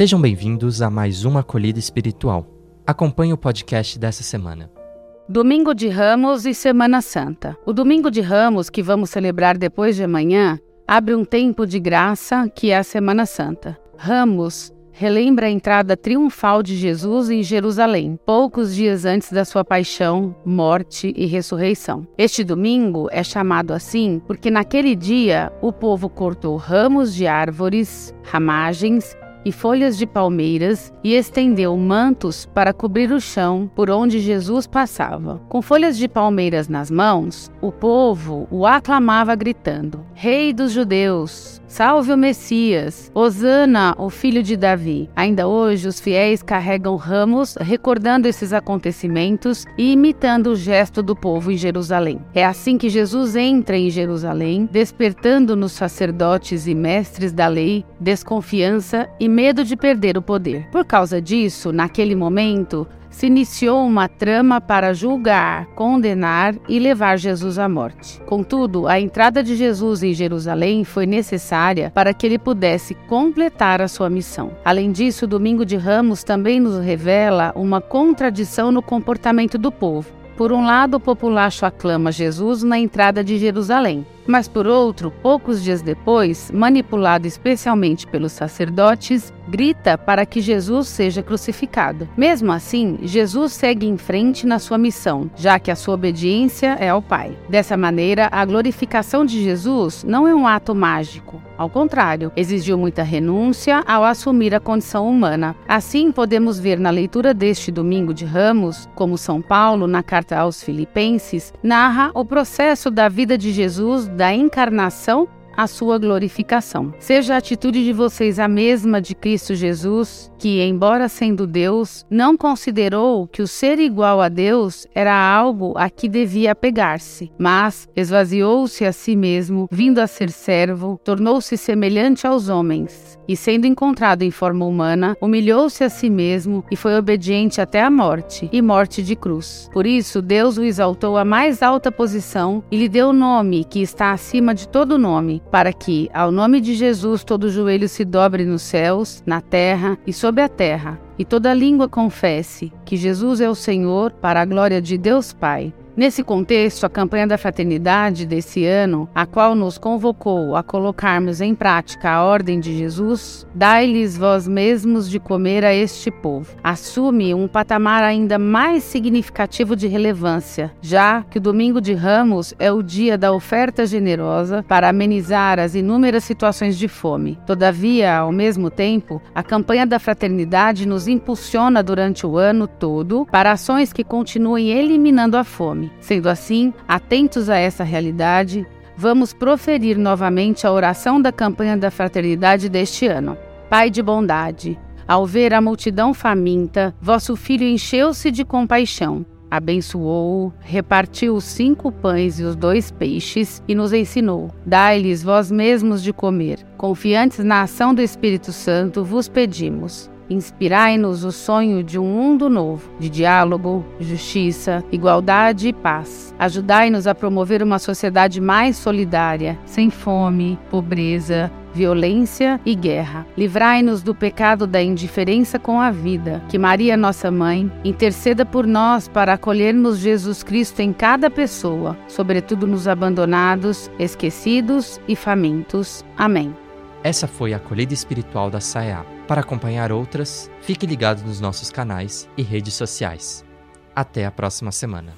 Sejam bem-vindos a mais uma acolhida espiritual. Acompanhe o podcast dessa semana. Domingo de Ramos e Semana Santa. O Domingo de Ramos, que vamos celebrar depois de amanhã, abre um tempo de graça que é a Semana Santa. Ramos relembra a entrada triunfal de Jesus em Jerusalém, poucos dias antes da sua paixão, morte e ressurreição. Este domingo é chamado assim porque naquele dia o povo cortou ramos de árvores, ramagens e folhas de palmeiras e estendeu mantos para cobrir o chão por onde Jesus passava. Com folhas de palmeiras nas mãos, o povo o aclamava gritando: Rei dos Judeus! Salve o Messias! Hosana, o filho de Davi! Ainda hoje, os fiéis carregam ramos recordando esses acontecimentos e imitando o gesto do povo em Jerusalém. É assim que Jesus entra em Jerusalém, despertando nos sacerdotes e mestres da lei desconfiança e medo de perder o poder. Por causa disso, naquele momento, se iniciou uma trama para julgar, condenar e levar Jesus à morte. Contudo, a entrada de Jesus em Jerusalém foi necessária para que ele pudesse completar a sua missão. Além disso, o Domingo de Ramos também nos revela uma contradição no comportamento do povo. Por um lado, o populacho aclama Jesus na entrada de Jerusalém, mas por outro, poucos dias depois, manipulado especialmente pelos sacerdotes, grita para que Jesus seja crucificado. Mesmo assim, Jesus segue em frente na sua missão, já que a sua obediência é ao Pai. Dessa maneira, a glorificação de Jesus não é um ato mágico. Ao contrário, exigiu muita renúncia ao assumir a condição humana. Assim, podemos ver na leitura deste domingo de Ramos, como São Paulo, na carta aos Filipenses, narra o processo da vida de Jesus da encarnação a sua glorificação. Seja a atitude de vocês a mesma de Cristo Jesus, que, embora sendo Deus, não considerou que o ser igual a Deus era algo a que devia apegar-se, mas esvaziou-se a si mesmo, vindo a ser servo, tornou-se semelhante aos homens, e sendo encontrado em forma humana, humilhou-se a si mesmo e foi obediente até a morte, e morte de cruz. Por isso, Deus o exaltou à mais alta posição e lhe deu o nome que está acima de todo nome para que, ao nome de Jesus, todo joelho se dobre nos céus, na terra e sob a terra, e toda língua confesse que Jesus é o Senhor, para a glória de Deus Pai. Nesse contexto, a campanha da fraternidade desse ano, a qual nos convocou a colocarmos em prática a ordem de Jesus, dai-lhes vós mesmos de comer a este povo, assume um patamar ainda mais significativo de relevância, já que o domingo de Ramos é o dia da oferta generosa para amenizar as inúmeras situações de fome. Todavia, ao mesmo tempo, a campanha da fraternidade nos impulsiona durante o ano todo para ações que continuem eliminando a fome. Sendo assim, atentos a essa realidade, vamos proferir novamente a oração da campanha da fraternidade deste ano. Pai de bondade, ao ver a multidão faminta, vosso filho encheu-se de compaixão. Abençoou, repartiu os cinco pães e os dois peixes e nos ensinou: Dai-lhes vós mesmos de comer. Confiantes na ação do Espírito Santo, vos pedimos. Inspirai-nos o sonho de um mundo novo, de diálogo, justiça, igualdade e paz. Ajudai-nos a promover uma sociedade mais solidária, sem fome, pobreza, violência e guerra. Livrai-nos do pecado da indiferença com a vida. Que Maria, nossa mãe, interceda por nós para acolhermos Jesus Cristo em cada pessoa, sobretudo nos abandonados, esquecidos e famintos. Amém. Essa foi a acolhida espiritual da SAEA. Para acompanhar outras, fique ligado nos nossos canais e redes sociais. Até a próxima semana.